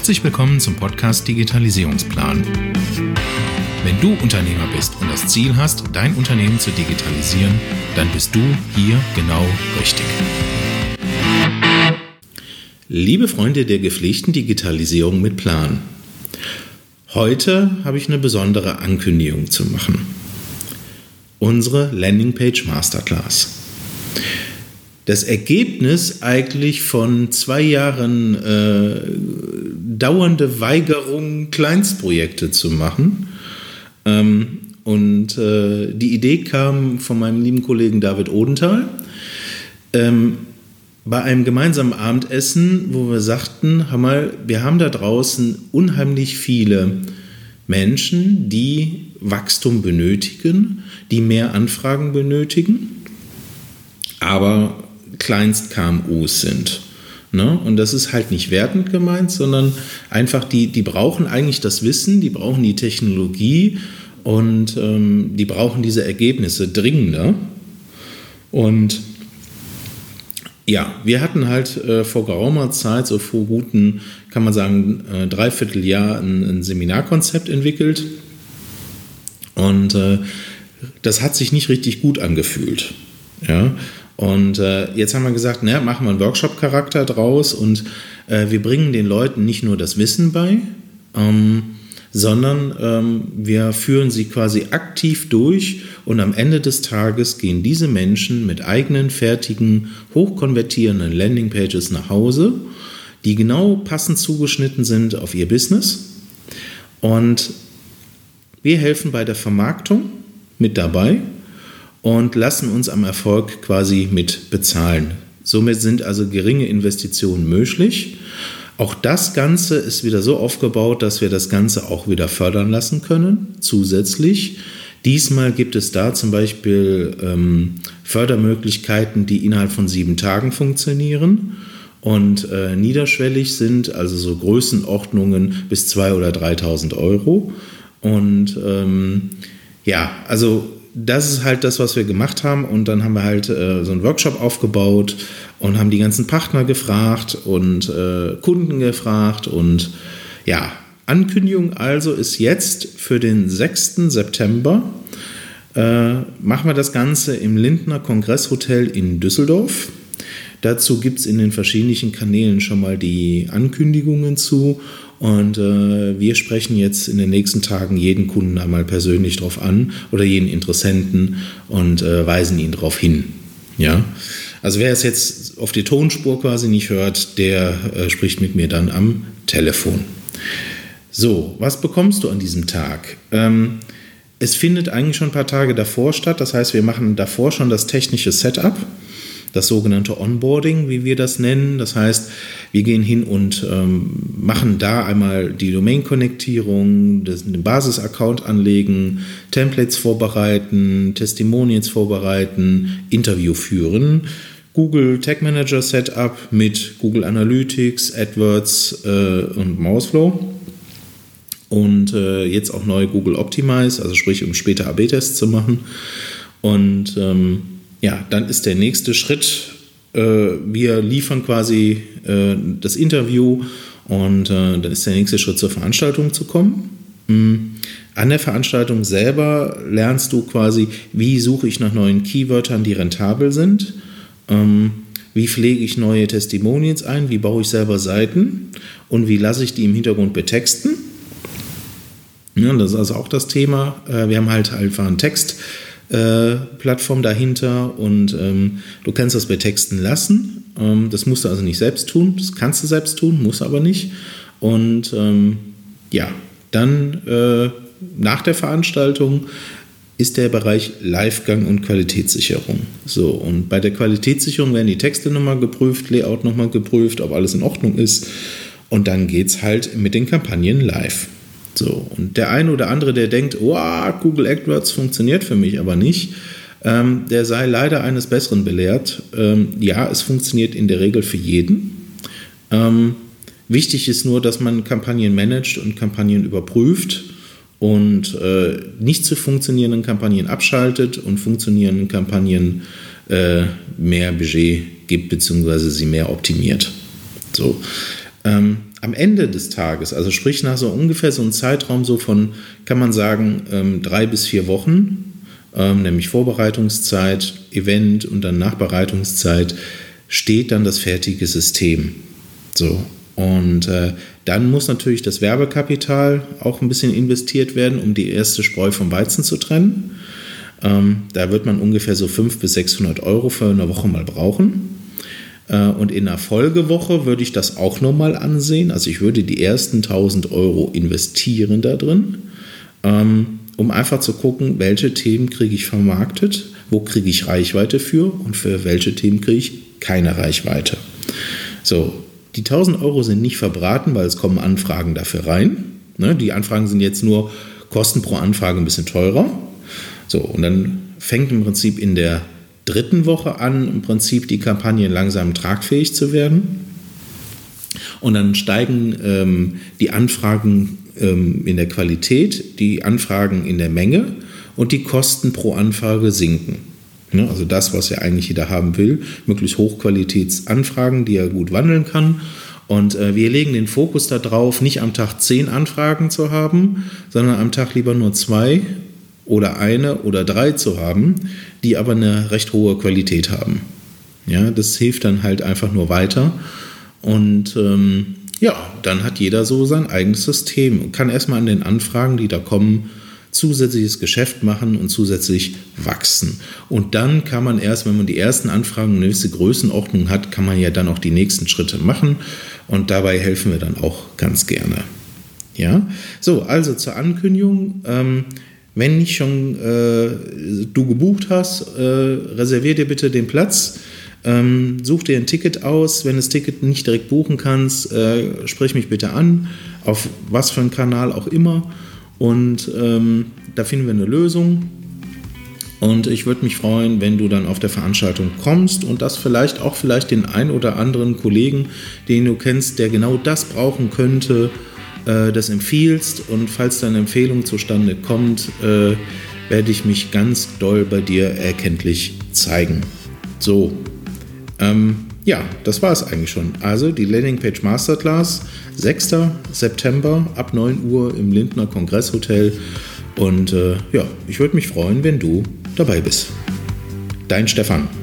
Herzlich willkommen zum Podcast Digitalisierungsplan. Wenn du Unternehmer bist und das Ziel hast, dein Unternehmen zu digitalisieren, dann bist du hier genau richtig. Liebe Freunde der gepflegten Digitalisierung mit Plan. Heute habe ich eine besondere Ankündigung zu machen. Unsere Landingpage Masterclass das Ergebnis eigentlich von zwei Jahren äh, dauernde Weigerung, Kleinstprojekte zu machen. Ähm, und äh, die Idee kam von meinem lieben Kollegen David Odenthal. Ähm, bei einem gemeinsamen Abendessen, wo wir sagten, hör mal, wir haben da draußen unheimlich viele Menschen, die Wachstum benötigen, die mehr Anfragen benötigen, aber Kleinst-KMUs sind. Ne? Und das ist halt nicht wertend gemeint, sondern einfach, die, die brauchen eigentlich das Wissen, die brauchen die Technologie und ähm, die brauchen diese Ergebnisse dringender. Und ja, wir hatten halt äh, vor geraumer Zeit, so vor guten, kann man sagen, äh, Dreivierteljahr ein, ein, Seminarkonzept entwickelt. Und äh, das hat sich nicht richtig gut angefühlt. Ja, und äh, jetzt haben wir gesagt, ne, machen wir einen Workshop-Charakter draus und äh, wir bringen den Leuten nicht nur das Wissen bei, ähm, sondern ähm, wir führen sie quasi aktiv durch und am Ende des Tages gehen diese Menschen mit eigenen, fertigen, hochkonvertierenden Landingpages nach Hause, die genau passend zugeschnitten sind auf ihr Business. Und wir helfen bei der Vermarktung mit dabei und lassen uns am Erfolg quasi mit bezahlen. Somit sind also geringe Investitionen möglich. Auch das Ganze ist wieder so aufgebaut, dass wir das Ganze auch wieder fördern lassen können, zusätzlich. Diesmal gibt es da zum Beispiel ähm, Fördermöglichkeiten, die innerhalb von sieben Tagen funktionieren und äh, niederschwellig sind, also so Größenordnungen bis 2.000 oder 3.000 Euro. Und ähm, ja, also das ist halt das, was wir gemacht haben. Und dann haben wir halt äh, so einen Workshop aufgebaut und haben die ganzen Partner gefragt und äh, Kunden gefragt. Und ja, Ankündigung also ist jetzt für den 6. September. Äh, machen wir das Ganze im Lindner Kongresshotel in Düsseldorf. Dazu gibt es in den verschiedenen Kanälen schon mal die Ankündigungen zu. Und äh, wir sprechen jetzt in den nächsten Tagen jeden Kunden einmal persönlich darauf an oder jeden Interessenten und äh, weisen ihn darauf hin. Ja. Also wer es jetzt auf die Tonspur quasi nicht hört, der äh, spricht mit mir dann am Telefon. So, was bekommst du an diesem Tag? Ähm, es findet eigentlich schon ein paar Tage davor statt. Das heißt, wir machen davor schon das technische Setup das sogenannte Onboarding, wie wir das nennen. Das heißt, wir gehen hin und ähm, machen da einmal die Domain-Konnektierung, den Basis-Account anlegen, Templates vorbereiten, Testimonials vorbereiten, Interview führen. Google Tag Manager Setup mit Google Analytics, AdWords äh, und Mouseflow. Und äh, jetzt auch neu Google Optimize, also sprich, um später AB-Tests zu machen. Und ähm, ja, dann ist der nächste Schritt, äh, wir liefern quasi äh, das Interview und äh, dann ist der nächste Schritt zur Veranstaltung zu kommen. Mhm. An der Veranstaltung selber lernst du quasi, wie suche ich nach neuen Keywörtern, die rentabel sind. Ähm, wie pflege ich neue Testimonials ein, wie baue ich selber Seiten und wie lasse ich die im Hintergrund betexten. Ja, das ist also auch das Thema. Äh, wir haben halt einfach einen Text, äh, Plattform dahinter und ähm, du kannst das bei Texten lassen. Ähm, das musst du also nicht selbst tun. Das kannst du selbst tun, muss aber nicht. Und ähm, ja, dann äh, nach der Veranstaltung ist der Bereich Livegang und Qualitätssicherung. So, und bei der Qualitätssicherung werden die Texte nochmal geprüft, Layout nochmal geprüft, ob alles in Ordnung ist. Und dann geht es halt mit den Kampagnen live. So, und der eine oder andere, der denkt, oh, Google AdWords funktioniert für mich aber nicht, ähm, der sei leider eines Besseren belehrt. Ähm, ja, es funktioniert in der Regel für jeden. Ähm, wichtig ist nur, dass man Kampagnen managt und Kampagnen überprüft und äh, nicht zu funktionierenden Kampagnen abschaltet und funktionierenden Kampagnen äh, mehr Budget gibt, beziehungsweise sie mehr optimiert. So. Ähm, am Ende des Tages, also sprich nach so ungefähr so einem Zeitraum so von, kann man sagen, ähm, drei bis vier Wochen, ähm, nämlich Vorbereitungszeit, Event und dann Nachbereitungszeit, steht dann das fertige System. So. Und äh, dann muss natürlich das Werbekapital auch ein bisschen investiert werden, um die erste Spreu vom Weizen zu trennen. Ähm, da wird man ungefähr so 500 bis 600 Euro für eine Woche mal brauchen. Äh, und in der Folgewoche würde ich das auch nochmal ansehen. Also ich würde die ersten 1000 Euro investieren da drin, ähm, um einfach zu gucken, welche Themen kriege ich vermarktet, wo kriege ich Reichweite für und für welche Themen kriege ich keine Reichweite. So, die 1000 Euro sind nicht verbraten, weil es kommen Anfragen dafür rein. Ne, die Anfragen sind jetzt nur Kosten pro Anfrage ein bisschen teurer. So, und dann fängt im Prinzip in der dritten Woche an, im Prinzip die Kampagne langsam tragfähig zu werden. Und dann steigen ähm, die Anfragen ähm, in der Qualität, die Anfragen in der Menge und die Kosten pro Anfrage sinken. Ne? Also das, was ja eigentlich jeder haben will, möglichst Hochqualitätsanfragen, die er gut wandeln kann. Und äh, wir legen den Fokus darauf, nicht am Tag zehn Anfragen zu haben, sondern am Tag lieber nur zwei oder eine oder drei zu haben, die aber eine recht hohe Qualität haben. Ja, das hilft dann halt einfach nur weiter. Und ähm, ja, dann hat jeder so sein eigenes System und kann erstmal an den Anfragen, die da kommen, zusätzliches Geschäft machen und zusätzlich wachsen. Und dann kann man erst, wenn man die ersten Anfragen eine gewisse Größenordnung hat, kann man ja dann auch die nächsten Schritte machen. Und dabei helfen wir dann auch ganz gerne. Ja, so, also zur Ankündigung. Ähm, wenn nicht schon äh, du gebucht hast, äh, reservier dir bitte den Platz. Ähm, such dir ein Ticket aus. Wenn du das Ticket nicht direkt buchen kannst, äh, sprich mich bitte an, auf was für einen Kanal auch immer. Und ähm, da finden wir eine Lösung. Und ich würde mich freuen, wenn du dann auf der Veranstaltung kommst und das vielleicht auch vielleicht den ein oder anderen Kollegen, den du kennst, der genau das brauchen könnte, äh, das empfiehlst. Und falls deine Empfehlung zustande kommt, äh, werde ich mich ganz doll bei dir erkenntlich zeigen. So, ähm, ja, das war es eigentlich schon. Also die Landingpage Masterclass, 6. September ab 9 Uhr im Lindner Kongresshotel. Und äh, ja, ich würde mich freuen, wenn du dabei bist. Dein Stefan.